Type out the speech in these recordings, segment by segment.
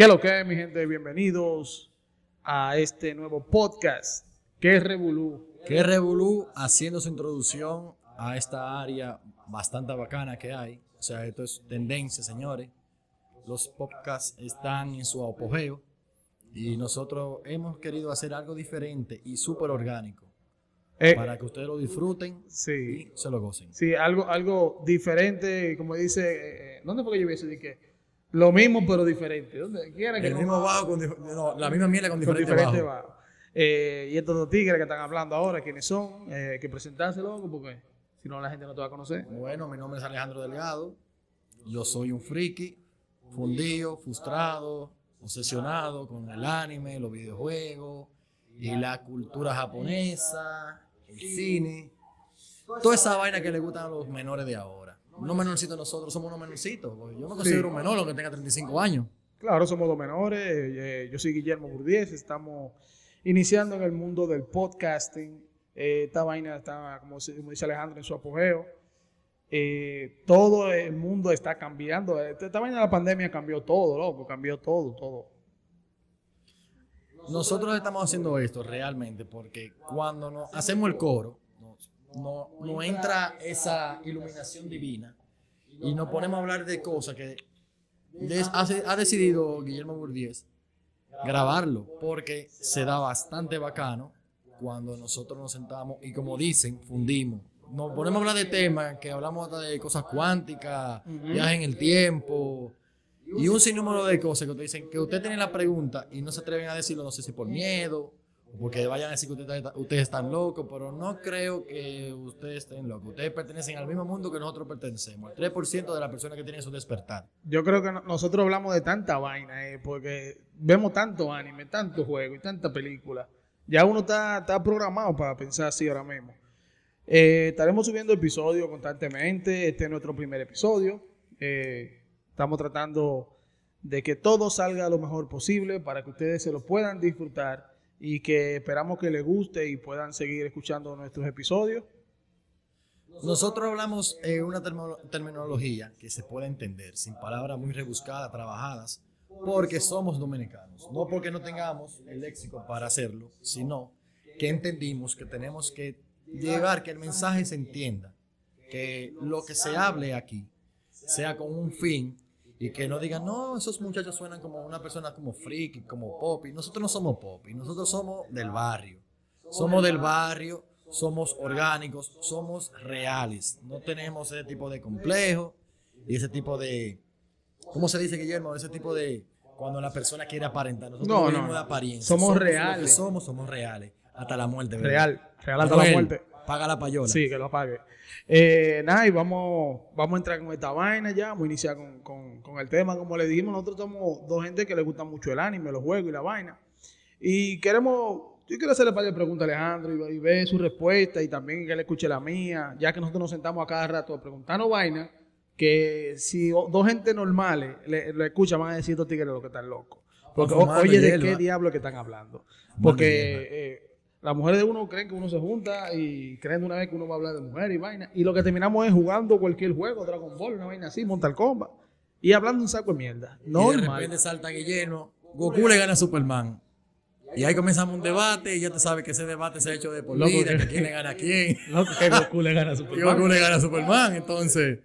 ¿Qué lo que es, mi gente? Bienvenidos a este nuevo podcast. ¿Qué Revolú? Que Revolú haciendo su introducción a esta área bastante bacana que hay. O sea, esto es tendencia, señores. Los podcasts están en su apogeo y nosotros hemos querido hacer algo diferente y súper orgánico Eh, para que ustedes lo disfruten sí, y se lo gocen. sí, algo, algo diferente, como dice, eh, ¿dónde fue que yo vi eso? De que lo mismo pero diferente. ¿Dónde quiera que El no- mismo bajo con no, la misma miel con con diferente, diferente bajo. bajo. Eh, y estos dos tigres que están hablando ahora, ¿quiénes son? Eh, que presentarse, loco, porque si no la gente no te va a conocer. Bueno, mi nombre es Alejandro Delgado. Yo soy un friki, fundido, frustrado, obsesionado con el anime, los videojuegos y la cultura japonesa, el cine. Toda esa vaina que le gustan a los menores de ahora. Unos menorcitos nosotros somos unos menorcitos. Yo me considero un menor aunque tenga 35 años. Claro, somos dos menores. eh, yo soy Guillermo Burdiez. Estamos iniciando en el mundo del podcasting. Eh, esta vaina está, como, dice Alejandro, en su apogeo. Eh, todo el mundo está cambiando. Esta, vaina de la pandemia cambió todo, loco. Cambió todo, todo. Nosotros estamos haciendo esto realmente porque cuando nos hacemos el coro, no, no entra esa iluminación divina y nos ponemos a hablar de cosas que des- hace- ha decidido Guillermo Burdiez grabarlo porque se da bastante bacano cuando nosotros nos sentamos y como dicen, fundimos. Nos ponemos a hablar de temas que hablamos hasta de cosas cuánticas, viajes en el tiempo, y un sinnúmero de cosas que ustedes dicen que usted tiene la pregunta y no se atreven a decirlo, no sé si por miedo porque vayan a decir que usted está- ustedes están locos, pero no creo que ustedes estén locos. Ustedes pertenecen al mismo mundo que nosotros pertenecemos. El 3% de las personas que tienen su despertar. Yo creo que no- nosotros hablamos de tanta vaina, eh, porque vemos tanto anime, tanto juego y tanta película. Ya uno está, está programado para pensar así ahora mismo. Eh, estaremos subiendo episodios constantemente. Este es nuestro primer episodio. Eh, estamos tratando de que todo salga lo mejor posible para que ustedes se lo puedan disfrutar y que esperamos que les guste y puedan seguir escuchando nuestros episodios. Nosotros hablamos en una terminología que se puede entender, sin palabras muy rebuscadas, trabajadas, porque somos dominicanos. No porque no tengamos el léxico para hacerlo, sino que entendimos que tenemos que llevar que el mensaje se entienda, que lo que se hable aquí sea con un fin y que no digan, no, esos muchachos suenan como una persona como friki, como popi. Nosotros no somos popi, nosotros somos del barrio. Somos del barrio, somos orgánicos, somos reales. No tenemos ese tipo de complejo y ese tipo de, ¿cómo se dice, Guillermo? Ese tipo de, cuando la persona quiere aparentar. Nosotros No, no, de apariencia. Somos reales. somos, somos reales. Hasta la muerte. ¿verdad? Real, real hasta la muerte. Paga la payola. Sí, que lo apague. Eh, nada, y vamos, vamos a entrar con esta vaina ya, vamos a iniciar con, con- con el tema. Como le dijimos, nosotros somos dos gente que le gusta mucho el anime, los juegos y la vaina. Y queremos, yo quiero hacerle varias preguntas a Alejandro y, y ver su respuesta y también que él escuche la mía, ya que nosotros nos sentamos a cada rato a preguntarnos vaina, que si dos gente normales le, le escuchan van a decir estos tigres lo que están locos. Porque, o- oye, ¿de qué diablo que están hablando? Porque eh, las mujeres de uno creen que uno se junta y creen de una vez que uno va a hablar de mujer y vaina. Y lo que terminamos es jugando cualquier juego, Dragon Ball, una vaina así, Mortal Kombat. Y hablando un saco de mierda. Y de repente salta Guillermo, Goku le gana a Superman. Y ahí comenzamos un debate y ya te sabes que ese debate se ha hecho de por vida, que- quién le gana a quién. Loco, que Goku le gana a Y Superman. Goku le gana a Superman. Entonces,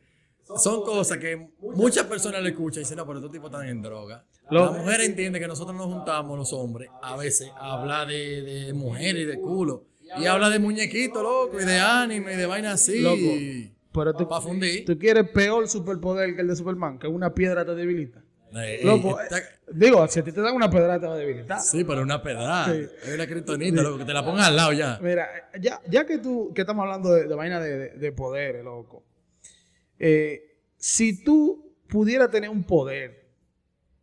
son cosas que muchas personas le escuchan y dicen, no, pero estos tipos están en droga. La mujer entiende que nosotros nos juntamos, los hombres, a veces a hablar de, de mujeres y de culo. Y habla de muñequitos, loco, y de anime, y de vainas así. Loco. Pero tú, Para fundir. tú quieres peor superpoder que el de Superman, que una piedra te debilita. Eh, Loco, está- eh, digo, si a ti te dan una piedra te va a debilitar. sí, pero una pedrada. Sí. Es una kriptonita, loco, que te la pongas al lado ya. Mira, ya, ya que tú, que estamos hablando de, de vaina de, de, de poderes, loco. Eh, si tú pudieras tener un poder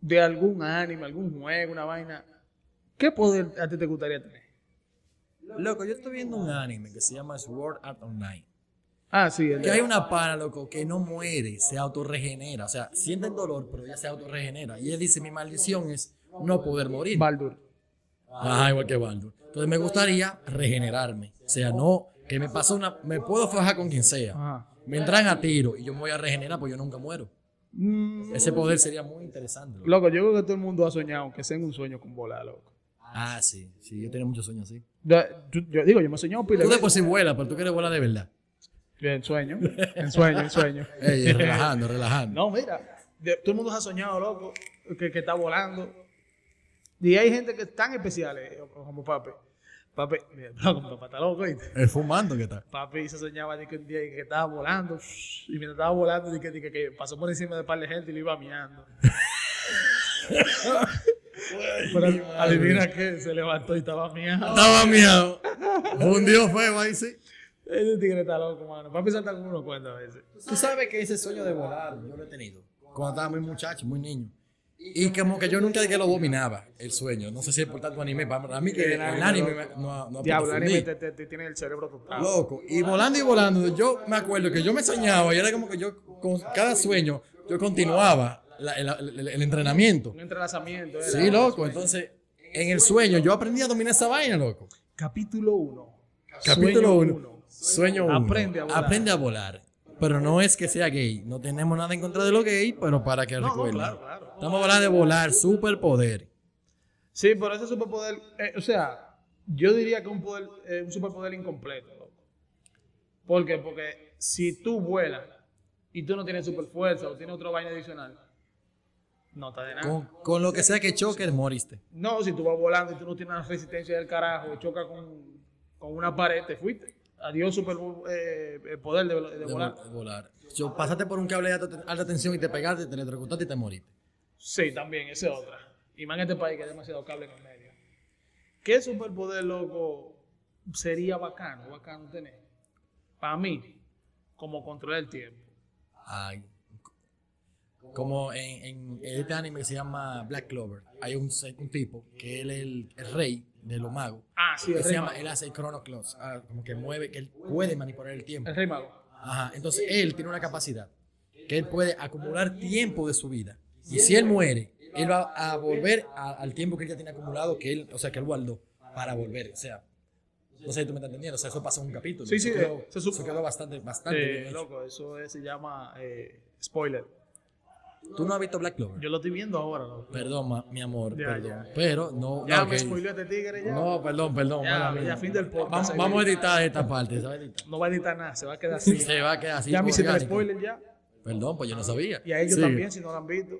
de algún anime, algún juego, una vaina, ¿qué poder a ti te gustaría tener? Loco, yo estoy viendo un anime que se llama Sword Art Online. Ah, sí, el Que hay una pana, loco, que no muere, se autorregenera. O sea, siente el dolor, pero ella se autorregenera. Y él dice, mi maldición es no poder morir. Baldur. Ajá, igual que Baldur. Entonces me gustaría regenerarme. O sea, no, que me pasa una, me puedo fajar con quien sea. Ajá. Me entran a tiro y yo me voy a regenerar, pues yo nunca muero. Mm, Ese poder sería muy interesante. loco. Loco, yo creo que todo el mundo ha soñado, aunque sea en un sueño con volar, loco. Ah, sí, sí, yo tenía muchos sueños así. Yo, digo, yo me he soñado pila. Tú de después sí vuelas, pero tú quieres volar de verdad. En sueño, en sueño, en sueño. Ey, relajando, relajando. No, mira, de- todo el mundo se ha soñado, loco, que, que está volando. Y hay gente que es tan especiales, eh, como papi. Papi, mira, loco, papá está loco, ¿oíste? El fumando que está. Papi se soñaba de que un día que estaba volando, y mientras estaba volando, de que, de que, que pasó por encima de un par de gente y lo iba miando. Pero adivina qué, se levantó y estaba miando. Estaba miedo. Hundió feo ahí, sí. Ese tigre está loco, mano. Papi salta con uno cuenta a veces. Tú sabes que ese sueño de volar yo lo he tenido cuando estaba muy muchacho, muy niño. Y como que yo nunca que lo dominaba, el sueño. No sé si es por tanto anime. Para mí que el anime me- no, no Diablo, el anime te, te- te tiene el cerebro. Loco. Y volando y volando, yo me acuerdo que yo me soñaba y era como que yo, con cada sueño, yo continuaba la- el, el- el entrenamiento. Un entrelazamiento. era. Sí, loco. Entonces, en el sueño, yo aprendí a dominar esa vaina, loco. Capítulo 1. Capítulo 1. Sueño 1. Aprende a volar. Aprende a volar. Pero no es que sea gay. No tenemos nada en contra de lo gay, pero para que no, recuerden. claro, claro. Estamos hablando de volar, superpoder. Sí, pero ese superpoder, eh, o sea, yo diría que un poder, eh, un superpoder incompleto, loco. ¿Por qué? Porque si tú vuelas y tú no tienes superfuerza o tienes otra vaina adicional, no está de nada. Con, con lo que sea que choque, moriste. No, si tú vas volando y tú no tienes una resistencia del carajo, choca con, con una pared, te fuiste. Adiós, super eh, el poder de, de De volar. volar. Yo, pasaste por un cable de alta, alta tensión y te pegaste, te electrocutaste y te moriste. Sí, también, esa es otra. Y más en este país que hay demasiado cable en el medio. ¿Qué superpoder, loco, sería bacano, bacano tener? Para mí, como controlar el tiempo. Ay. Como en, en este anime que se llama Black Clover, hay un, un tipo que él es el, el rey de los magos. Ah, sí, el Él se rey llama, mago. él hace el Chrono Clock, ah, como que mueve, que él puede manipular el tiempo. El rey mago. Ajá, entonces él tiene una capacidad que él puede acumular tiempo de su vida. Y si él muere, él va a volver a- al tiempo que él ya tiene acumulado, que él, o sea, que él guardó para volver. O sea, no sé si tú me estás entendiendo, o sea, eso pasa en un capítulo. Sí, eso sí, quedó, se supo. eso quedó bastante, bastante Eh, loco, eso es- se llama eh, spoiler. Tú no has visto Black Clover. Yo lo estoy viendo ahora, loco. Perdón, ma- mi amor, Ya, perdón. ya. Pero no. Ya no, me ok. spoileó este tigre ya. No, perdón, perdón. Ya, ya, fin del podcast, Vamos, vamos a editar esta parte, ¿se va a editar? No va a editar nada, se va a quedar así. Se va a quedar así. ya me hiciste el spoiler ya. Perdón, pues yo no sabía. Y a ellos Sí. también, si no lo han visto.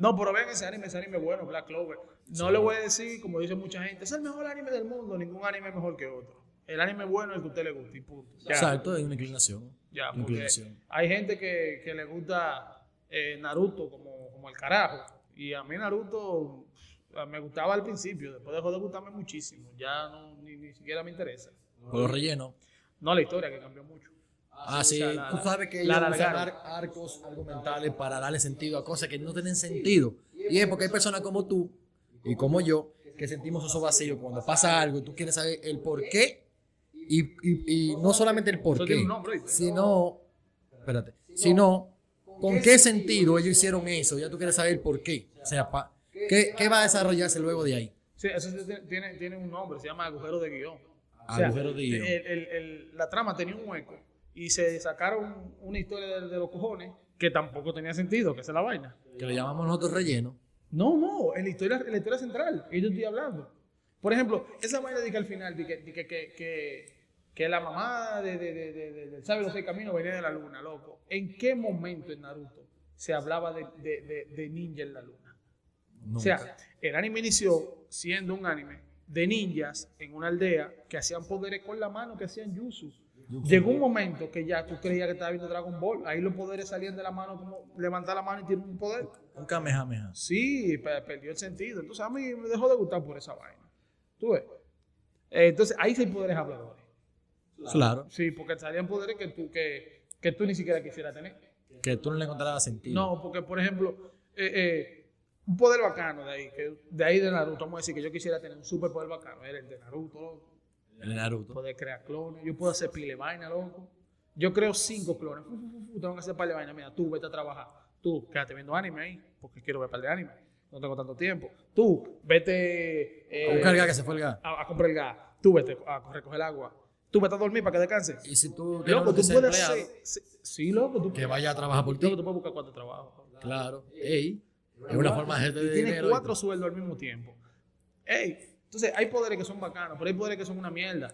No, pero ven ese anime, ese anime bueno, Black Clover. No le voy a decir, como dice mucha gente, es el mejor anime del mundo, ningún anime es mejor que otro. El anime bueno es el que a usted le gusta y punto. Ya, Exacto, es una inclinación. ya, porque inclinación. hay gente que, que le gusta eh, Naruto como, como el carajo. Y a mí Naruto me gustaba al principio, después dejó de gustarme muchísimo. Ya no, ni, ni siquiera me interesa. Por los rellenos. No la historia, que cambió mucho. Ah, sí. sea, la- Tú sabes que la ellos usan ar- arcos argumentales para darle sentido a cosas que no tienen sentido. Y es porque hay personas como tú y como yo que sentimos esos vacíos cuando pasa algo y tú quieres saber el por qué. Y, y- y no solamente el por qué, sino, espérate, sino con qué sentido ellos hicieron eso. Ya tú quieres saber el por qué. O sea, pa- ¿qué, qué va a desarrollarse luego de ahí? Sí, eso tiene- tiene, un nombre, se llama agujero de guion. Agujero de guion. el- el- el- la trama tenía un hueco y se sacaron una historia de, de los cojones que tampoco tenía sentido, que esa es la vaina. Que le llamamos nosotros relleno. No, no, en la historia, en la historia central, y yo estoy hablando. Por ejemplo, esa vaina de que al final, de que, de que, que, que- la mamá de, de, de, de- de los seis caminos venía de la luna, loco. ¿En qué momento en Naruto se hablaba de, de, de- de ninja en la luna? O sea, el anime inició siendo un anime de ninjas en una aldea que hacían poderes con la mano, que hacían jutsu. Llegó un momento que ya tú creías que estaba viendo Dragon Ball. Ahí los poderes salían de la mano como levantar la mano y tirar un poder. un kamehameha. Sí, pe- perdió el sentido. Entonces a mí me dejó de gustar por esa vaina. ¿Tú ves? Eh, entonces ahí sí hay poderes habladores. Claro. Sí, porque salían poderes que tú, que, que tú ni siquiera quisieras tener. Que tú no le encontrabas sentido. No, porque por ejemplo, eh, eh, un poder bacano de ahí, que de ahí de Naruto, vamos a decir que yo quisiera tener un superpoder bacano, era el de Naruto. El Naruto. poder crear clones, yo puedo hacer pile vaina, loco. Yo creo cinco clones, tengo que hacer de vaina, mira, tú vete a trabajar, tú quédate viendo anime ahí, porque quiero ver par de anime, no tengo tanto tiempo. Tú, vete eh, A buscar gas que se fue el gas. a, a comprar el gas, tú vete a recoger el agua, Tú vas a dormir para que descanses. Y si tú tienes Loco, tú puedes ser. sí, Sí, loco, tú que vaya a trabajar por ti. Loco, tú puedes buscar cuatro trabajos. Claro. Ey, es una forma de Y de tienes dinero. cuatro sueldos al mismo tiempo. Ey, entonces hay poderes que son bacanos, pero hay poderes que son una mierda.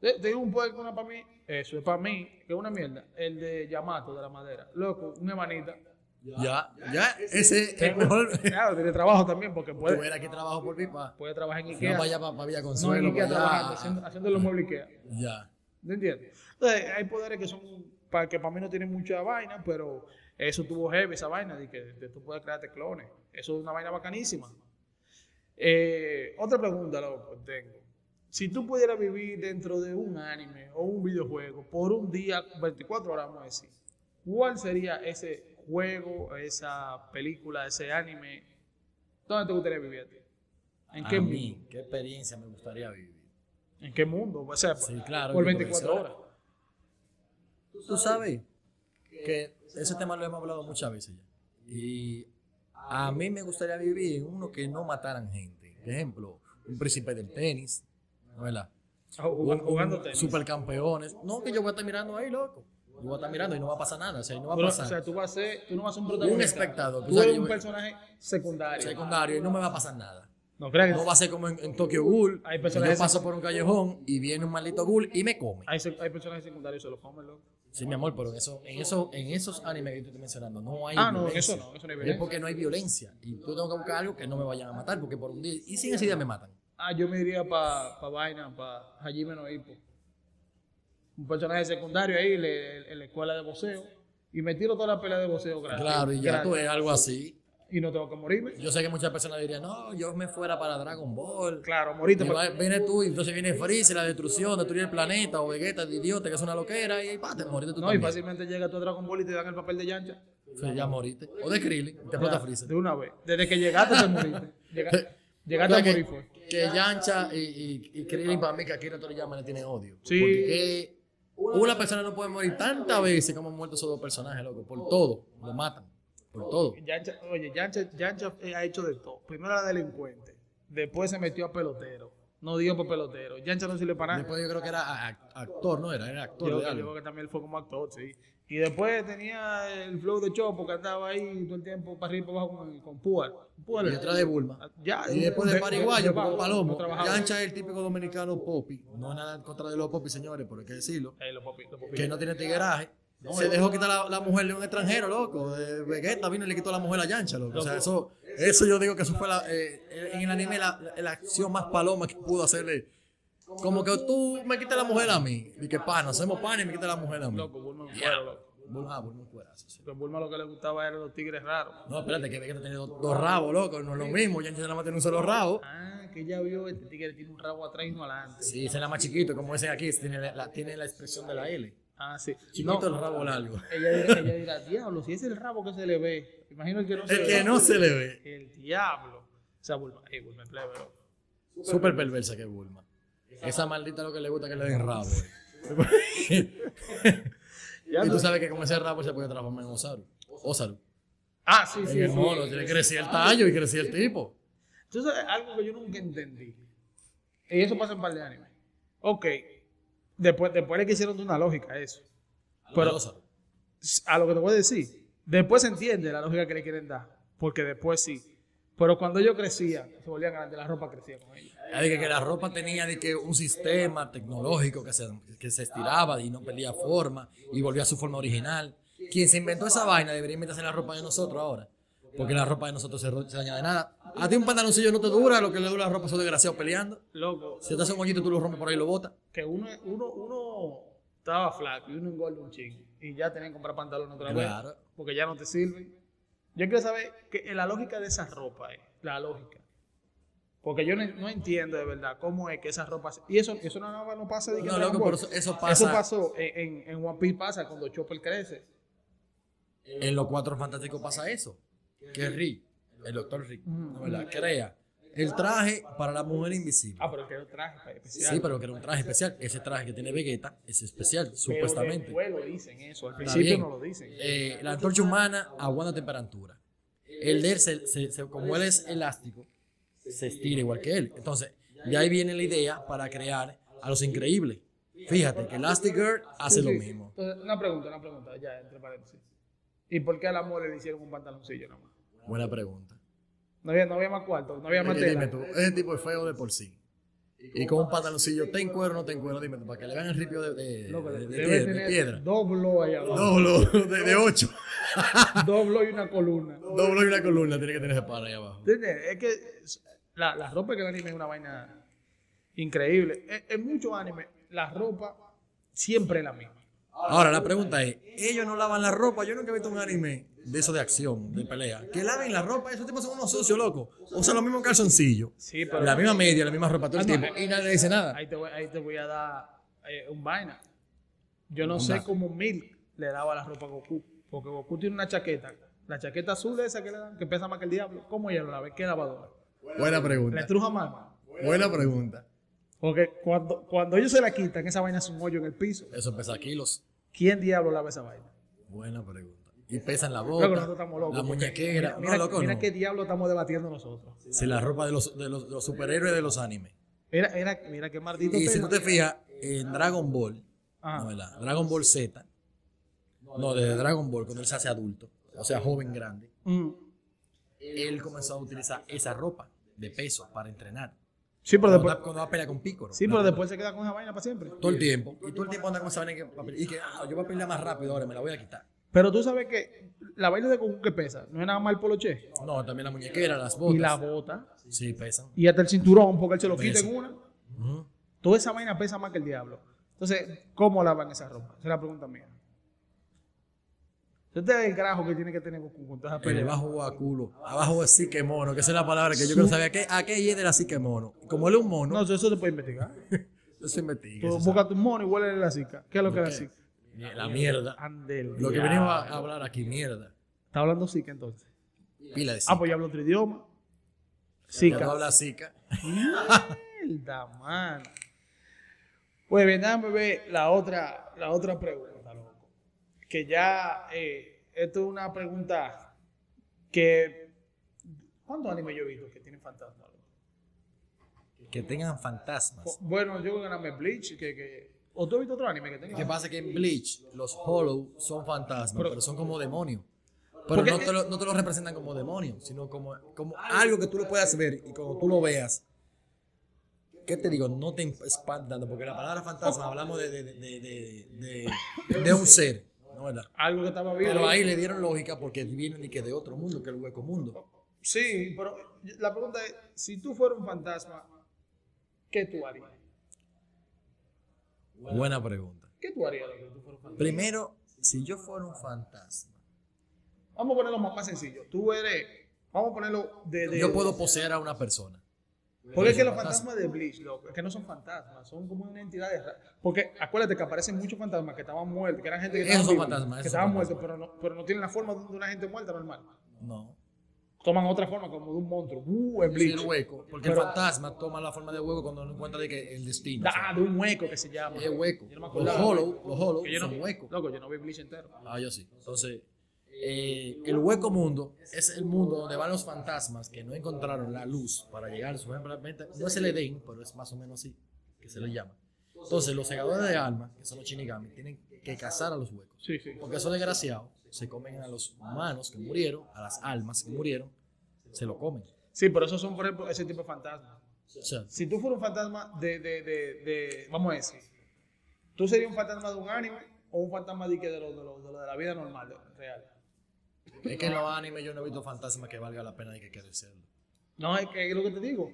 Te- Tengo un poder que una para mí, eso es para mí, que es una mierda. El de Yamato de la madera. Loco, una hermanita. Ya, ya, ese es el mejor. Claro, tiene trabajo también porque Tú puede, aquí trabajo por pipa. puede trabajar en No Ikea. vaya para Villa no, Consuelo. en Ikea pa' allá. trabajando, haciendo, haciendo los muebles Ikea. Ya. ¿Me entiendes? Entonces, hay poderes que son, para que para mí no tienen mucha vaina, pero eso tuvo heavy, esa vaina, de que de tú puedes crearte clones. Eso es una vaina bacanísima. Eh, otra pregunta, loco, tengo. Si tú pudieras vivir dentro de un anime o un videojuego por un día, 24 horas, vamos a decir, ¿cuál sería ese juego, esa película, ese anime? ¿Dónde te gustaría vivir a ti? ¿En qué a mundo? mí, qué experiencia me gustaría vivir. ¿En qué mundo? O sea, Sí, claro, por que 24 profesora. horas. Tú sabes que ese tema lo hemos hablado muchas veces ya. Y a mí me gustaría vivir en uno que no mataran gente. Por ejemplo, un príncipe del tenis, ¿no ¿verdad? Ah, Jugando, jugando tenis. Supercampeones. No, que yo voy a estar mirando ahí, loco. Yo voy a estar mirando y no va a pasar nada. O sea, no va a pasar. o sea, tú vas a ser, tú no vas a ser un protagonista. Un espectador, tú eres un personaje secundario. secundario y no me va a pasar nada. No creas que No va a ser como en, en Tokyo Ghoul. Hay personajes yo paso por un callejón y viene un maldito ghoul y me come. hay, hay personajes secundarios que se lo comen, loco. Sí, mi amor, pero en, eso, en, eso, en esos animes que te estoy mencionando no hay Ah, no, en violencia. eso no, eso no hay Es violencia. porque no hay violencia. Y tú tengo que buscar algo que no me vayan a matar, porque por un día. Y si en ese día me matan. Ah, yo me iría para pa vaina, para Hajime no Ippo. Un personaje secundario ahí en la escuela de boxeo. Y me tiro toda la pelea de boxeo gratis. Claro, y ya gratis. tú es algo así. Y no tengo que morirme. Yo sé que muchas personas dirían, no, yo me fuera para Dragon Ball. Claro, pero- va- viene tú y entonces viene Freezer, la destrucción, destruir el planeta, o Vegeta, de idiota, que es una loquera, y pa, te moriste tú No, y fácilmente llega tú a Dragon Ball y te dan el papel de Yancha. Sí, ya moriste. O de Krillin, te explota Freezer. De una vez. Desde que llegaste te moriste. Llega- llegaste a morir que, fue. que Yancha y, y, y Krillin para mí que Akira Toriyama le tiene odio. Sí. Porque que una persona no puede morir tantas veces como han muerto esos dos personajes, loco. Por todo. Lo matan. Por todo. Yancha, oye, Yancha, Yancha ha hecho de todo. Primero era delincuente, después se metió a pelotero. No dio por pelotero. Yancha no sirve para nada. Después yo creo que era actor, ¿no? Era, era actor Yo, de yo algo. creo que también él fue como actor, sí. Y después tenía el flow de Chopo que andaba ahí todo el tiempo para arriba y para abajo con, con Y detrás de Bulma. Ya, Y después de con Palomo. Yancha es el típico dominicano popi. No nada en contra de los popi, señores, pero hay que decirlo. Eh, los popi- los popi- Que no tiene tigueraje. Se dejó quitar la, la mujer de un extranjero, loco. De Vegeta vino y le quitó la mujer a Yancha, loco. O sea, eso, eso yo digo que eso fue la, eh, en el anime la, la- acción más paloma que pudo hacerle. Como que tú me quitas la mujer a mí. Y que pana, hacemos pan y me quitas la mujer a mí. Loco, Bulma un cuero, loco. Bulma, Bulma cuerazo, sí. A Bulma lo que le gustaba eran los tigres raros. No, espérate, que Vegeta tiene dos, dos rabos, loco. No es lo mismo. Yancha nada más tiene un solo rabo. Ah, que ella vio este tigre tiene un rabo atrás y no adelante. Sí, ese es la más chiquito, como ese aquí. Tiene la, la- tiene la expresión de la L. Ah, sí. Chiquito No, el rabo largo. ella, dirá, ella dirá, diablo, si es el rabo que se le ve. Imagino el que no se El que ve. no se le ve. El diablo. O sea, Bulma, eh, Bulma es plebe. Súper perversa que es Bulma. Esa maldita lo que le gusta que le den rabo. Ya y no- tú sabes que con ese rabo se puede transformar en Osaru. Osaru. Ah, sí, En sí. el sí. mono, le crecía el tallo y crecía el tipo. Entonces, algo que yo nunca entendí. Y eso pasa en par de animes. Ok. Después, después le quisieron dar una lógica a eso. Pero a lo que te voy a decir, después se entiende la lógica que le quieren dar. Porque después sí. Pero cuando ellos crecían, se volvían grandes, la ropa crecía con ellos. Que la ropa tenía de que un sistema tecnológico que se, que se estiraba y no perdía forma y volvía a su forma original. Quien se inventó esa vaina debería inventarse la ropa de nosotros ahora. Porque la ropa de nosotros se, se daña de nada. A ti un pantaloncillo no te dura, lo que le dura la ropa son desgraciados peleando. Loco, Si te hace un hoyito, tú lo rompes por ahí y lo botas. que uno, uno, uno estaba flaco y uno engorda un chingo. Y ya tenían que comprar pantalones otra vez. Claro. Porque ya no te sirven. Yo quiero saber que la lógica de esa ropa es la lógica. Porque yo no, no entiendo de verdad cómo es que esas ropas. Y eso, eso no, no, no pasa de que No, loco, pero eso- eso pasa- Eso pasó en, en, en One Piece pasa cuando Chopper crece. En los cuatro fantásticos pasa eso. Que Rick, el doctor Rick, ¿no verdad? crea el traje para la mujer invisible. Ah, pero que era un traje especial. Sí, pero que era un traje especial. Ese traje que tiene Vegeta es especial, Pero supuestamente. después lo dicen eso. Al principio no lo dicen. Eh, la antorcha humana aguanta temperatura. El de él, se- se- se- como él es elástico, se estira igual que él. Entonces, de ahí viene la idea para crear a los increíbles. Fíjate que Elastigirl hace Sí, lo mismo. Entonces, una pregunta, una pregunta, ya, entre paréntesis. ¿Y por qué a la mole le hicieron un pantaloncillo nada más? Buena pregunta. No había, no había más cuarto, no había Es más dime tú, ese tipo es feo de por sí. Y con un pantaloncillo, ¿te en cuero o no te en cuero? Dime tú, para que le vean el ripio de, de, Loco, de- de debe piedra, blogs allá abajo. No, lo- de, ocho. Dos blogs y una columna. Dos bloques y una columna tiene que tener ese par ahí abajo. Es que la, la ropa que el anime es una vaina increíble. En, en muchos animes, la ropa siempre es la misma. Ahora, la pregunta es, ellos no lavan la ropa. Yo nunca he visto un anime de eso de acción, de pelea. Que laven la ropa, esos tipos son unos sucios, loco. Usan los mismos calzoncillos. Sí, pero La misma media, la misma ropa todo el tiempo. Y nadie le dice nada. ahí te voy, ahí te voy a dar eh, un vaina. Yo no sé cómo Milk le daba la ropa a Goku. Porque Goku tiene una chaqueta. La chaqueta azul esa que le dan, que pesa más que el diablo. ¿Cómo ella lo lava? ¿Qué lavadora? Buena La pregunta. estruja más. Buena pregunta. Porque cuando, cuando ellos se la quitan, esa vaina es un hoyo en el piso. Eso pesa kilos. ¿Quién diablo lava esa vaina? Buena pregunta. Y pesan la bota, nosotros estamos locos. la muñequera. Mira, no, loco, mira no. qué diablo estamos debatiendo nosotros. Si la ropa de los, de los, de los superhéroes de los animes. Era, era, mira qué maldito Y si tú te fijas, en Dragon Ball, Ajá. no, ¿verdad? Dragon Ball Z, no, de Dragon Ball, cuando él se hace adulto, o sea, joven, grande, Mm. él comenzó a utilizar esa ropa de peso para entrenar. Sí, pero Cuando, después, va- cuando va a pelear con Piccolo. sí, pero después se queda con esa vaina para siempre. Todo el tiempo. Y todo el tiempo anda con esa vaina que, y que ah, yo voy a pelear más rápido ahora, me la voy a quitar. Pero tú sabes que la vaina de Goku que pesa, no es nada más el poloche. No, también la muñequera, las botas. Y la bota. Sí, pesan. Y hasta el cinturón, porque él se lo quita en una. Toda esa vaina pesa más que el diablo. Entonces, ¿cómo lavan esa ropa? Esa es la pregunta mía. Este es el carajo que tiene que tener Goku con todas esas abajo a culo, abajo es psique mono, que esa es la palabra que yo quiero saber. ¿A qué, a qué viene la psique mono? Como él es un mono, No, eso se puede investigar. eso investiga. Tú buscas tu mono y huele la zika. ¿Qué es lo que es la zika? La mierda. Andel. Lo que venimos a hablar aquí, mierda. Está hablando zika entonces. Pila de Ah, pues ya hablo otro idioma. Zika. hablas zika. Mierda, mano. Pues bien, ver la otra, la otra pregunta. Que ya, eh, esto es una pregunta que... ¿Cuántos animes yo he visto que tienen fantasmas? Que tengan fantasmas. Bueno, yo creo que más Bleach, que, que... ¿O tú has visto otro anime que tenga? ¿Qué pasa? Que en Bleach los Hollow son fantasmas, Pero- pero, son como demonios. Pero no te, lo, no te lo representan como demonios, sino como, como algo que tú lo puedas ver y cuando tú lo veas, ¿qué te digo? No te espantan, porque la palabra fantasma hablamos de, de, de, de, un ser, ¿no verdad? Algo que estaba viendo. Pero ahí le dieron lógica porque vienen y que de otro mundo, que el hueco mundo. Sí, pero la pregunta es, si tú fueras un fantasma, ¿qué tú harías? Buena pregunta. ¿Qué tú harías si tú fueras un fantasma? Primero, si yo fuera un fantasma, Vamos a ponerlo más, más sencillo. Tú eres, vamos a ponerlo de... de- yo puedo poseer a una persona. Porque es que los fantasmas de Bleach, loco, es que no son fantasmas, son como una entidad de... Porque acuérdate que aparecen muchos fantasmas que estaban muertos, que eran gente que Esos estaban, son vivos, fantasmas, que esos estaban muertos, pero no, pero no tienen la forma de una gente muerta normal. No. Toman otra forma, como de un monstruo. Uh, en Sí, Bleach. el hueco. Porque Pero- el fantasma toma la forma de hueco cuando no encuentra de que el destino. o sea, Ah, de un hueco que se llama. es hueco. Yo no me Los hollow, los hollow son no, huecos. Loco, yo no vi Bleach entero. Ah, yo sí. Entonces, eh, el hueco mundo es el mundo donde van los fantasmas que no encontraron la luz para llegar. Supuestamente, no es el Edén, pero es más o menos así que se le llama. Entonces, los segadores de almas, que son los shinigami, tienen que cazar a los huecos. Sí, sí. Porque esos desgraciados se comen a los humanos que murieron, a las almas que murieron, se lo comen. Sí, pero esos son, por ejemplo, ese tipo de fantasmas. O sea, Si tú fueras un fantasma de, de, de, de- vamos a decir, tú serías un fantasma de un anime o un fantasma de, de, lo, de, lo, de lo de la vida normal, real. Es que en los animes yo no he visto fantasmas que valga la pena de que quede serlo. No, es que es lo que te digo.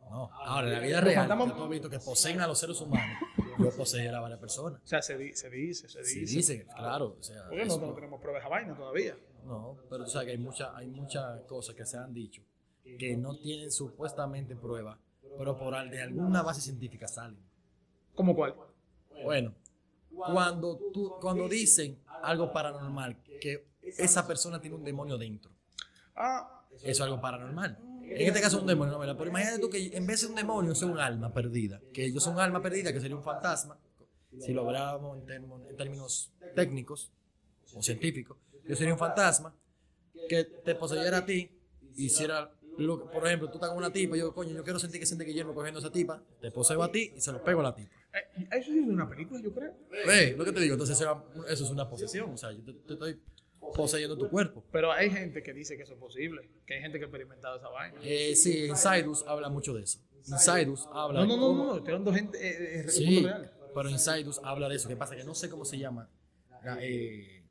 No. Ahora, en la vida real, que tú has visto que poseen a los seres humanos, yo poseer a varias personas. O sea, se, di- se dice, se dice. dicen, claro. O sea, Porque nosotros no tenemos pruebas de vaina todavía. no, pero tú sabes que hay, mucha, hay muchas cosas que se han dicho que no tienen supuestamente prueba, pero por de alguna base científica salen. ¿Cómo cuál? Bueno, cuando, tú, cuando dicen algo paranormal, que esa persona tiene un demonio dentro, Ah, eso es algo paranormal. En este caso es un demonio, no, ¿verdad? Pero imagínate tú que en vez de un demonio, es un alma perdida. Que yo soy un alma perdida, que sería un fantasma. Si lo habláramos en, en términos técnicos o científicos, yo sería un fantasma que te poseyera a ti, hiciera lo- por ejemplo, tú estás con una tipa, yo, coño, yo quiero sentir que siente Guillermo cogiendo a esa tipa, te poseo a ti y se lo pego a la tipa. Eh, Eso es una película, yo creo. Lo que te digo, entonces eso es una posesión, o sea, yo te, te estoy poseyendo tu cuerpo. Pero hay gente que dice que eso es posible. Que hay gente que ha experimentado esa vaina. Eh, sí, Insidus habla mucho de eso. Insidus habla No, no, no, no, no. Estoy hablando gente eh, eh, Sí, mundo real. pero Insidus habla de eso. ¿Qué pasa? Que no sé cómo se llama. la- eh,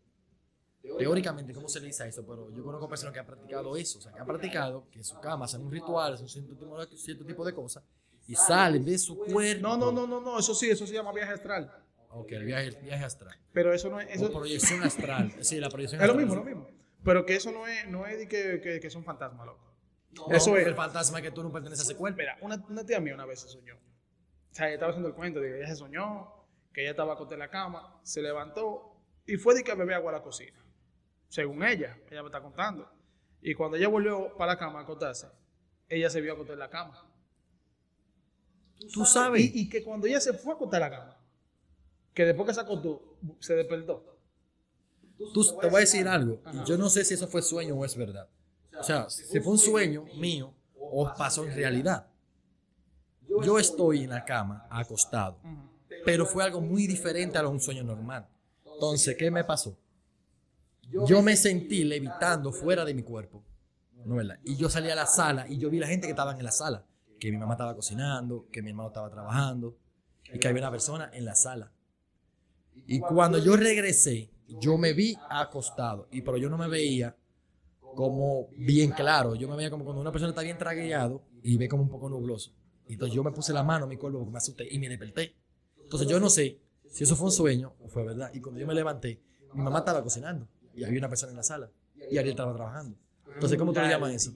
teóricamente, ¿cómo se le dice a eso? Pero yo conozco personas que han practicado eso. O sea, que han practicado que en su cama hacen un ritual, hacen cierto tipo cierto tipo de cosas y salen de su cuerpo. No, no, no, no, no. Eso sí, eso se llama viaje astral. Ok, el viaje, el viaje astral. Pero eso no es. Eso, O proyección astral. Sí, la proyección es lo astral. mismo, lo mismo. Pero que eso no es, no es de que, que, que son fantasmas, loco. No, Eso es. El fantasma es que tú no perteneces a ese cuerpo. Mira, una, una tía mía una vez se soñó. O sea, ella estaba haciendo el cuento de que ella se soñó, que ella estaba acostada en la cama, se levantó y fue de que bebé agua a la cocina. Según ella, ella me está contando. Y cuando ella volvió para la cama a acostarse, ella se vio acostada en la cama. Tú sabes. Y, y que cuando ella se fue a acostar en la cama, que después que se acostó, se despertó. Tú, te voy a decir algo. Yo no sé si eso fue sueño o es verdad. O sea, si fue un sueño mío o pasó en realidad. Yo estoy en la cama, acostado. Pero fue algo muy diferente a lo de un sueño normal. Entonces, ¿qué me pasó? Yo me sentí levitando fuera de mi cuerpo. ¿no verdad? Y yo salí a la sala y yo vi la gente que estaban en la sala. Que mi mamá estaba cocinando, que mi hermano estaba trabajando y que había una persona en la sala. Y cuando yo regresé, yo me vi acostado, y pero yo no me veía como bien claro. Yo me veía como cuando una persona está bien tragueado y ve como un poco nubloso. Entonces yo me puse la mano a mi cuerpo porque me asusté y me desperté. Entonces yo no sé si eso fue un sueño o fue verdad. Y cuando yo me levanté, mi mamá estaba cocinando y había una persona en la sala y Ariel estaba trabajando. Entonces, ¿cómo tú le llamas eso?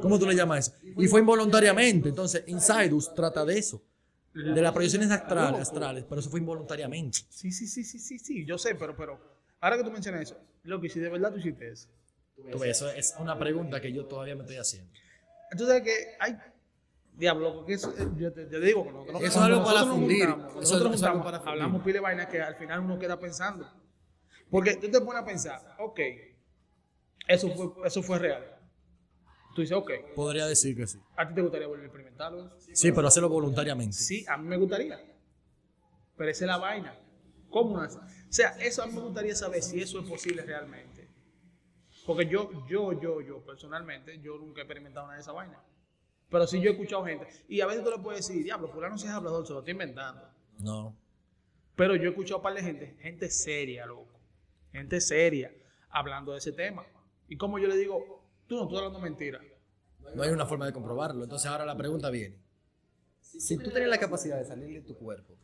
¿Cómo tú le llamas eso? Y fue involuntariamente. Entonces, Insidus trata de eso. De las proyecciones astrales, astrales, pero eso fue involuntariamente. Sí, sí, sí, sí, sí, sí, yo sé, pero, pero, ahora que tú mencionas eso, lo que si de verdad tú hiciste eso. Tú ves, Eso es una pregunta que yo todavía me estoy haciendo. Entonces, que hay. Diablo, porque eso, eh, yo te, yo digo, nosotros- Eso es algo para fundir. juntamos, Eso- nosotros es juntamos, para fundir. hablamos pile de vainas que al final uno queda pensando. Porque tú te pones a pensar, ok, eso fue, eso fue real. Tú dices, ok, Podría decir que sí. ¿a ti te gustaría volver a experimentarlo? Sí, pero hacerlo voluntariamente. Sí, a mí me gustaría. Pero esa es la vaina. ¿Cómo nace? O sea, eso a mí me gustaría saber si eso es posible realmente. Porque yo, yo, yo, yo, personalmente, yo nunca he experimentado nada de esa vaina. Pero sí yo he escuchado gente. Y a veces tú le puedes decir, diablo, fulano si es hablador, se lo está inventando. No. Pero yo he escuchado a un par de gente, gente seria, loco. Gente seria, hablando de ese tema. Y como yo le digo, tú no estás hablando mentira. No hay una forma de comprobarlo. Entonces ahora la pregunta viene. Si tú tienes la capacidad de salir de tu cuerpo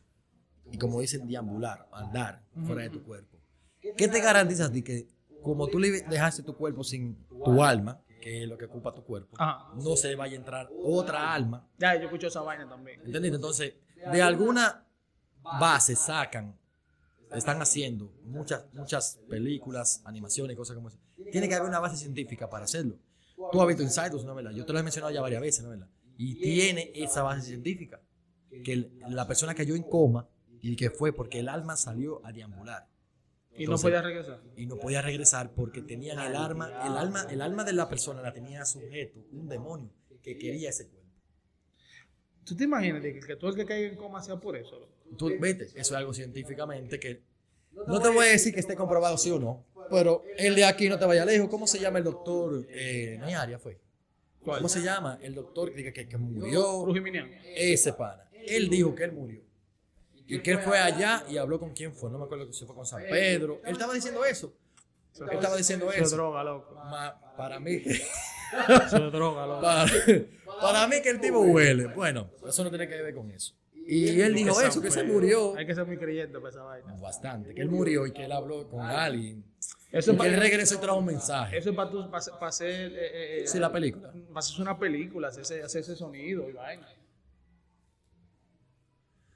y como dicen, deambular, andar fuera de tu cuerpo, ¿qué te garantizas de que como tú le dejaste tu cuerpo sin tu alma, que es lo que ocupa tu cuerpo, Ajá. no se vaya a entrar otra alma? Ya, yo he escuchado esa vaina también. ¿Entendiste? Entonces, de alguna base sacan, están haciendo muchas, muchas películas, animaciones, cosas como eso. Tiene que haber una base científica para hacerlo. Tú has visto Insiders, ¿no verdad? Yo te lo he mencionado ya varias veces, ¿no verdad? Y tiene esa base científica. Que la persona cayó en coma y que fue porque el alma salió a deambular Y no podía regresar. y no podía regresar porque tenían el alma, el alma, el alma de la persona la tenía sujeto un demonio que quería ese cuerpo. ¿Tú te imaginas de que, que todo el que caiga en coma sea por eso? Tú vete, eso es algo científicamente que no te voy a decir que esté comprobado sí o no, pero el de aquí no te vaya lejos. ¿Cómo se llama el doctor? Eh, no hay área, fue. ¿Cómo se llama? El doctor que, que, que murió. Ese pana. Él dijo que él murió. Y que él fue allá y habló con quién fue. No me acuerdo si fue con San Pedro. Él estaba diciendo eso. Él estaba diciendo Eso es eso. droga, loco. Para mí. Eso es droga, loco. para, para mí que el tipo huele. Bueno, eso no tiene que ver con eso. Y él dijo eso, que se murió. Hay que ser muy creyente para esa vaina. Bastante. Que él murió y que él habló con alguien. Eso Y que él regresó y trajo un mensaje. eso es para, tú, para, para hacer. eh, eh, Sí, la película. Para hacer una película, hacer ese, hacer ese sonido y vaina.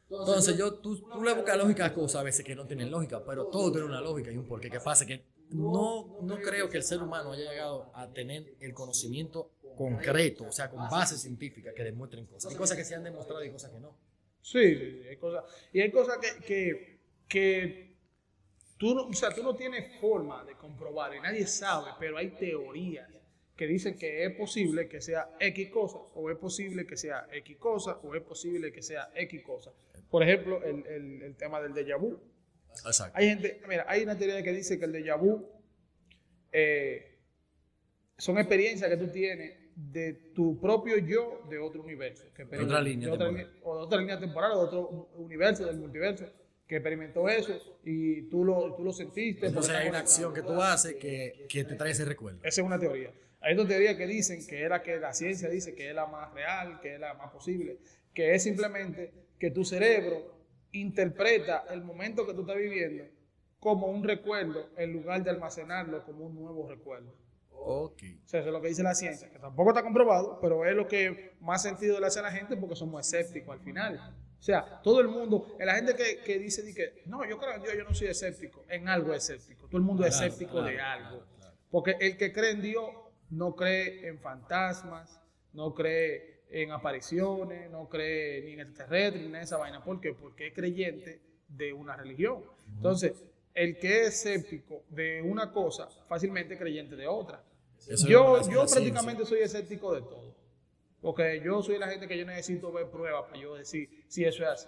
Entonces, yo, tú, tú le buscas lógica a cosas a veces que no tienen lógica, pero todo tiene una lógica y un porqué. ¿Qué pasa? Que no, no creo que el ser humano haya llegado a tener el conocimiento concreto, o sea, con bases científicas que demuestren cosas. Hay cosas que se han demostrado y cosas que no. Sí, sí, sí, hay cosas. Y hay cosas que, que, que tú, no, o sea, tú no tienes forma de comprobar y nadie sabe, pero hay teorías que dicen que es posible que sea X cosa, o es posible que sea X cosa, o es posible que sea X cosa. Por ejemplo, el, el- el tema del déjà vu. Exacto. Hay gente, mira, hay una teoría que dice que el déjà vu eh, son experiencias que tú tienes de tu propio yo de otro universo. Que De otra línea de otra temporal. línea- o de otra línea temporal, o de otro universo, del multiverso, que experimentó eso y tú lo, tú lo sentiste. Entonces hay una acción que tú haces que, que te trae ese recuerdo. esa es una teoría. Hay otra teoría que dicen que era que la ciencia dice que es la más real, que es la más posible, que es simplemente que tu cerebro interpreta el momento que tú estás viviendo como un recuerdo en lugar de almacenarlo como un nuevo recuerdo. Ok. O sea, eso es lo que dice la ciencia, que tampoco está comprobado, pero es lo que más sentido le hace a la gente porque somos escépticos al final. O sea, todo el mundo, la gente que, que dice di que, no, yo creo en Dios, yo no soy escéptico, en algo es escéptico. Todo el mundo es escéptico claro, de algo. claro. Porque el que cree en Dios no cree en fantasmas, no cree en apariciones, no cree ni en extraterrestres, ni en esa vaina. ¿Por qué? Porque es creyente de una religión. Entonces, el que es escéptico de una cosa, fácilmente creyente de otra. Eso Yo, yo ciencia. prácticamente soy escéptico de todo. Porque yo soy la gente que yo necesito ver pruebas para yo decir si eso es así.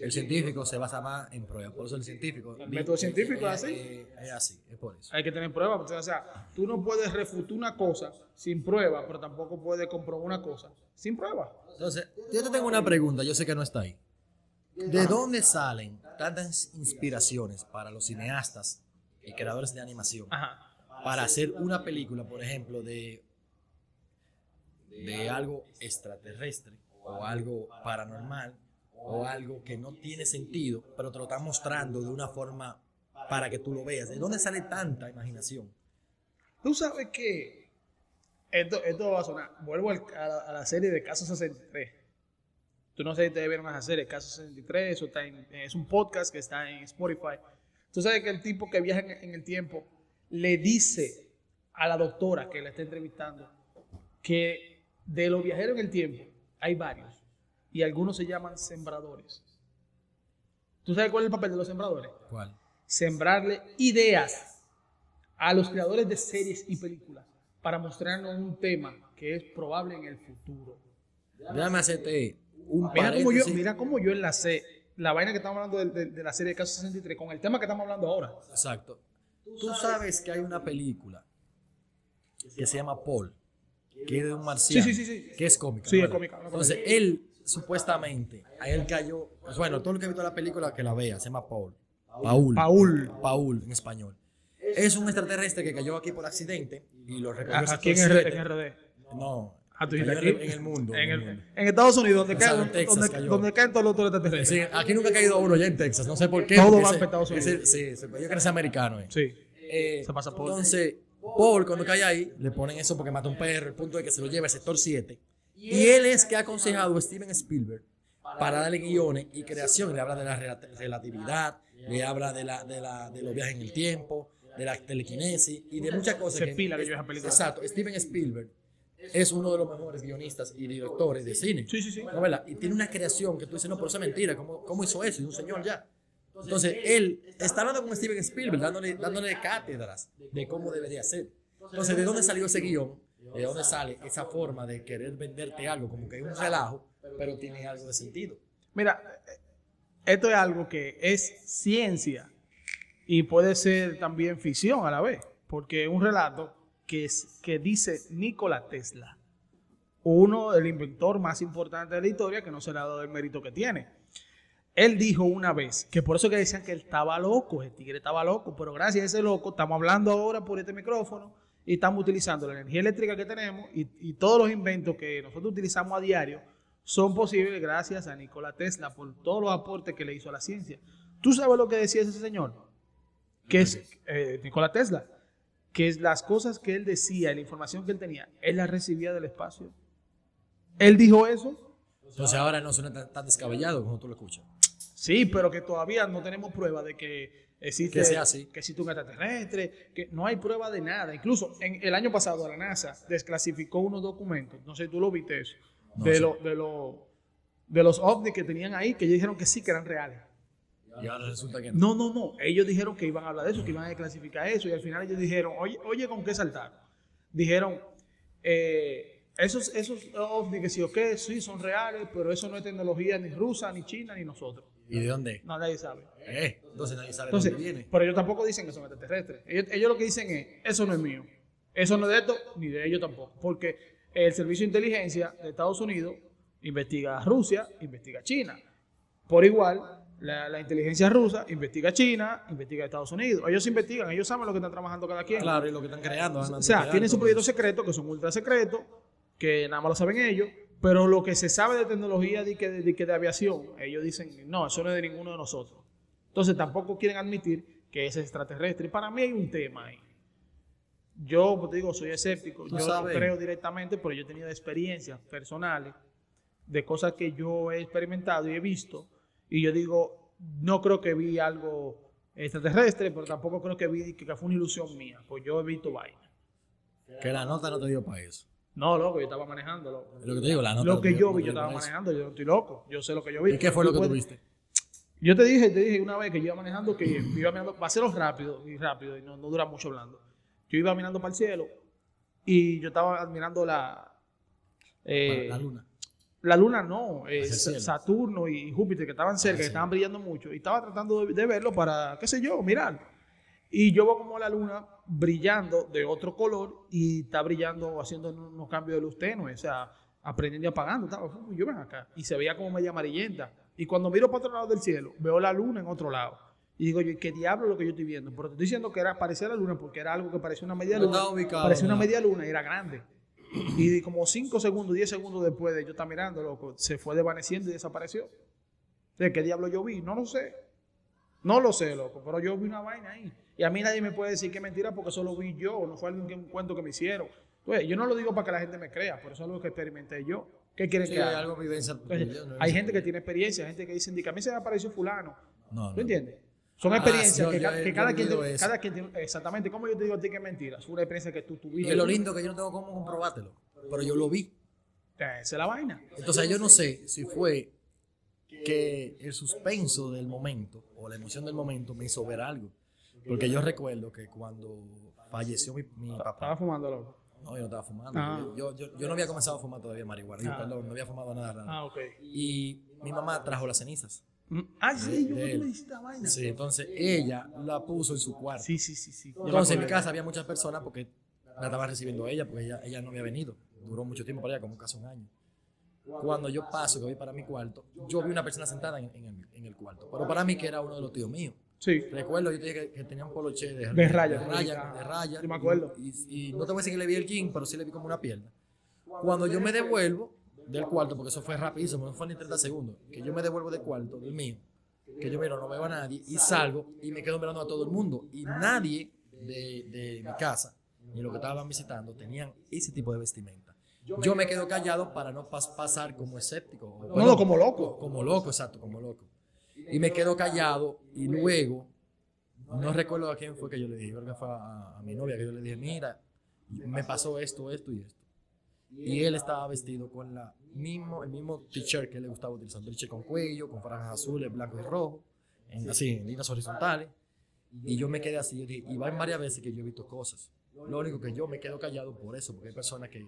El científico se basa más en pruebas. Por eso el científico. El método científico es así. Es así, es por eso. Hay que tener pruebas. porque, O sea, tú no puedes refutar una cosa sin prueba, pero tampoco puedes comprobar una cosa sin prueba. Entonces, yo te tengo una pregunta, yo sé que no está ahí. ¿De dónde salen tantas inspiraciones para los cineastas y creadores de animación Ajá. para hacer una película, por ejemplo, de, de algo extraterrestre o algo paranormal o algo que no tiene sentido, pero te lo están mostrando de una forma para que tú lo veas? ¿De dónde sale tanta imaginación? Tú sabes que esto, esto va a sonar. Vuelvo a la, serie de Caso 63. Tú no sé si ustedes vieron esa serie, Caso 63. Eso está en- es un podcast que está en Spotify. Tú sabes que el tipo que viaja en, en el tiempo le dice a la doctora que la está entrevistando que de los viajeros en el tiempo hay varios y algunos se llaman sembradores. ¿Tú sabes cuál es el papel de los sembradores? ¿Cuál? sembrarle ideas a los creadores de series y películas para mostrarnos un tema que es probable en el futuro. Déjame hacerte un Mira cómo yo, mira cómo yo enlacé la vaina que estamos hablando de, de- de la serie de Caso 63 con el tema que estamos hablando ahora. Exacto. Tú sabes que hay una película que se llama Paul, que es de un marciano, Sí, sí, sí, que es cómica. Sí, es cómica, Entonces, él supuestamente, a él cayó, pues bueno, todo el que ha visto la película que la vea, se llama Paul. Paul. Paul. Paul en español. Es un extraterrestre que cayó aquí por accidente y lo recogió Aquí en, sector R- 7. en RD. No, Ah, tú en, aquí. en el mundo. En, el el- mundo. en Estados Unidos, donde, caen, en Texas donde, cayó. donde caen todos los otros extraterrestres. Sí, aquí nunca ha caído uno ya en Texas, no sé por qué. Todo va para Estados Unidos. Sí, sí, yo creo que es americano. eh. Sí. Eh, Se pasa por- Entonces, Paul, cuando cae ahí, le ponen eso porque mata a un perro, el punto de que se lo lleva al sector 7. Y él es que ha aconsejado a Steven Spielberg para darle guiones y creación. Le habla de la rela- relatividad, le habla de, la, de, la, de los viajes en el tiempo, de la telequinesis y de muchas cosas. Se pila que yo esa película. Exacto, Steven Spielberg es uno de los mejores guionistas y directores de cine. Sí, sí, sí. ¿No, verdad? Y tiene una creación que tú dices, no, pero eso es mentira. ¿Cómo, cómo hizo eso? Y un señor ya. Entonces, él está hablando con Steven Spielberg, dándole, dándole cátedras de cómo debería ser. Entonces, ¿de dónde salió ese guion? ¿De dónde sale esa forma de querer venderte algo como que es un relajo, pero tiene algo de sentido? Mira, esto es algo que es ciencia y puede ser también ficción a la vez, porque es un relato que, es- que dice Nikola Tesla, uno del inventor más importante de la historia que no se le ha dado el mérito que tiene. Él dijo una vez, que por eso que decían que él estaba loco, el tigre estaba loco, pero gracias a ese loco estamos hablando ahora por este micrófono y estamos utilizando la energía eléctrica que tenemos y, y todos los inventos que nosotros utilizamos a diario son posibles gracias a Nikola Tesla por todos los aportes que le hizo a la ciencia. ¿Tú sabes lo que decía ese señor? Que es eh, Nikola Tesla, que es las cosas que él decía, la información que él tenía, él las recibía del espacio. Él dijo eso, Entonces, ahora no suena tan, tan descabellado como tú lo escuchas. Sí, pero que todavía no tenemos prueba de que existe, Que sea así. que existe un extraterrestre, que no hay prueba de nada. Incluso en el año pasado la NASA desclasificó unos documentos, no sé si tú lo viste eso, No, de, sí. lo- de, lo- de los ovnis que tenían ahí, que ellos dijeron que sí, que eran reales. Y ahora resulta que no. No, no, no, ellos dijeron que iban a hablar de eso, que iban a desclasificar eso, y al final ellos dijeron, oye, oye, ¿con qué saltar? Dijeron eh, esos, esos ovnis que sí o qué, sí, son reales, pero eso no es tecnología ni rusa, ni china, ni nosotros. ¿Y de dónde? No, nadie sabe. Eh, entonces nadie sabe Entonces, de dónde viene. pero ellos tampoco dicen que son extraterrestres. Ellos, ellos lo que dicen es, eso no es mío. Eso no es de esto, ni de ellos tampoco. Porque el Servicio de Inteligencia de Estados Unidos investiga a Rusia, investiga a China. Por igual, la, la inteligencia rusa investiga a China, investiga a Estados Unidos. Ellos investigan, ellos saben lo que están trabajando cada quien. Claro, y lo que están creando. O sea, tienen sus proyectos secretos que son ultra secretos, que nada más lo saben ellos, pero lo que se sabe de tecnología de, que- de, que de aviación, ellos dicen, no, eso no es de ninguno de nosotros. Entonces tampoco quieren admitir que es extraterrestre. Y para mí hay un tema ahí. Yo, pues, te digo, soy escéptico. Yo no sabes. creo directamente, pero yo he tenido experiencias personales de cosas que yo he experimentado y he visto. Y yo digo, no creo que vi algo extraterrestre, pero tampoco creo que vi que fue una ilusión mía. Pues yo he visto vaina. Que la nota no te dio para eso. No, loco, yo estaba manejando, loco. Es lo que te digo, la nota Lo que yo vi, yo estaba manejando, yo no estoy loco, yo sé lo que yo vi. ¿Y qué fue lo que tú viste? Yo te dije, te dije una vez que yo iba manejando, que iba mirando, va a hacerlo rápido y rápido, y no, no dura mucho hablando. Yo iba mirando para el cielo y yo estaba admirando la... eh, la luna. la luna no, eh. Saturno y Júpiter que estaban cerca, Ah, que sí. estaban brillando mucho. Y estaba tratando de, de verlo para, qué sé yo, mirar. Y yo veo como la luna brillando de otro color y está brillando, haciendo unos cambios de luz tenue, o sea, aprendiendo y apagando. Estaba, "Uy, yo ven acá. Y se veía como media amarillenta. Y cuando miro para otro lado del cielo, veo la luna en otro lado. Y digo yo, ¿qué diablo es lo que yo estoy viendo? Pero te estoy diciendo que era parecía la luna porque era algo que parecía una media No luna. estaba ubicado, parecía una ¿no? media luna y era grande. Y como 5 segundos, 10 segundos después de yo estar mirando, loco, se fue desvaneciendo y desapareció. ¿De qué diablo yo vi? No lo sé. No lo sé, loco, pero yo vi una vaina ahí. Y a mí nadie me puede decir que es mentira porque eso lo vi yo, no fue algún que- un cuento que me hicieron. Entonces, yo no lo digo para que la gente me crea, pero eso es algo que experimenté yo. ¿Qué quieren Sí, que haga? algo vivencia. Entonces, tuya, no hay gente que tiene experiencia, gente que dice, que a mí se me apareció fulano. No, ¿Tú no. entiendes? Son Ah, experiencias que, yo ca- he- que yo cada, quien tiene, cada quien tiene, exactamente, como yo te digo a ti que es mentira, es una experiencia que tú tuviste. es lo lindo que yo no tengo cómo comprobártelo. Pero yo lo vi. Esa es la vaina. Entonces yo no sé si fue que el suspenso del momento o la emoción del momento me hizo ver algo. Porque yo recuerdo que cuando falleció mi, mi Estaba papá, fumando, loco. no, yo no estaba fumando. Ah. Yo, yo, yo no había comenzado a fumar todavía marihuana. Digo, Ah. perdón, no había fumado nada. nada. Ah, ok. Y mi mamá trajo las cenizas. Mm, Ah, sí, yo me la vaina. Sí, entonces ella la puso en su cuarto. Sí, sí, sí. sí. Entonces en mi casa había muchas personas porque la estaba recibiendo ella, porque ella, ella no había venido. Duró mucho tiempo para allá, como casi un año. Cuando yo paso, que voy para mi cuarto, yo vi una persona sentada en, en el, en el cuarto. Pero para mí que era uno de los tíos míos. Sí. Recuerdo, yo te dije que, que tenía un poloche de, De raya, de sí, raya, ajá. de raya. Yo me acuerdo. Y, y no te voy a decir que le vi el jean, pero sí le vi como una pierna. Cuando yo me devuelvo del cuarto, porque eso fue rapidísimo, no fue ni 30 segundos, que yo me devuelvo del cuarto, del mío, que yo miro, no veo a nadie, y salgo y me quedo mirando a todo el mundo. Y nadie de, de mi casa, ni los que estaban visitando, tenían ese tipo de vestimenta. Yo me quedo callado para no pas- pasar como escéptico. o- No, no, como loco. Como loco, exacto, como loco. Y me quedo callado y luego, no recuerdo a quién fue que yo le dije, creo que fue a, a mi novia que yo le dije, mira, me pasó esto, esto y esto. Y él estaba vestido con la mismo, el mismo t-shirt que le gustaba utilizar, t-shirt con cuello, con franjas azules, blanco y rojo, en, así, en líneas horizontales. Y yo me quedé así, yo dije, y van varias veces que yo he visto cosas. Lo único que yo me quedo callado por eso, porque hay personas que,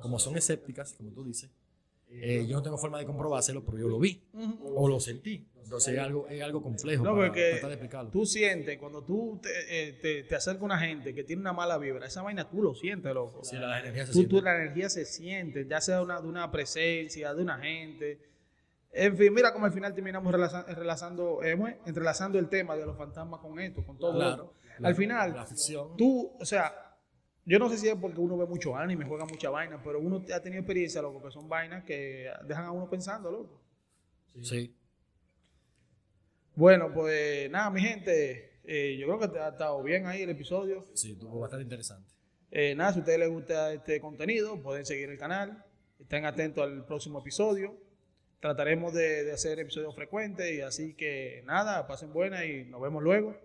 como son escépticas, como tú dices, eh, yo no tengo forma de comprobárselo, pero yo lo vi o lo sentí. Entonces es algo, es algo complejo No, para tratar de explicarlo. tú sientes, cuando tú te, eh, te, te acerca una gente que tiene una mala vibra, esa vaina tú lo sientes, loco. Sí, la energía se tú, siente. tú- la energía se siente, ya sea una, de una presencia, de una gente. En fin, mira cómo al final terminamos relaza- relazando, eh, entrelazando el tema de los fantasmas con esto, con todo. Claro, la- al final, la ficción. tú, o sea, yo no sé si es porque uno ve mucho anime, juega mucha vaina, pero uno ha tenido experiencia, loco, que son vainas que dejan a uno pensando, loco. Sí. Bueno, pues nada, mi gente, eh, yo creo que ha estado bien ahí el episodio. Sí, estuvo bastante interesante. Eh, nada, si a ustedes les gusta este contenido, pueden seguir el canal. Estén atentos al próximo episodio. Trataremos de, de hacer episodios frecuentes y así que nada, pasen buena y nos vemos luego.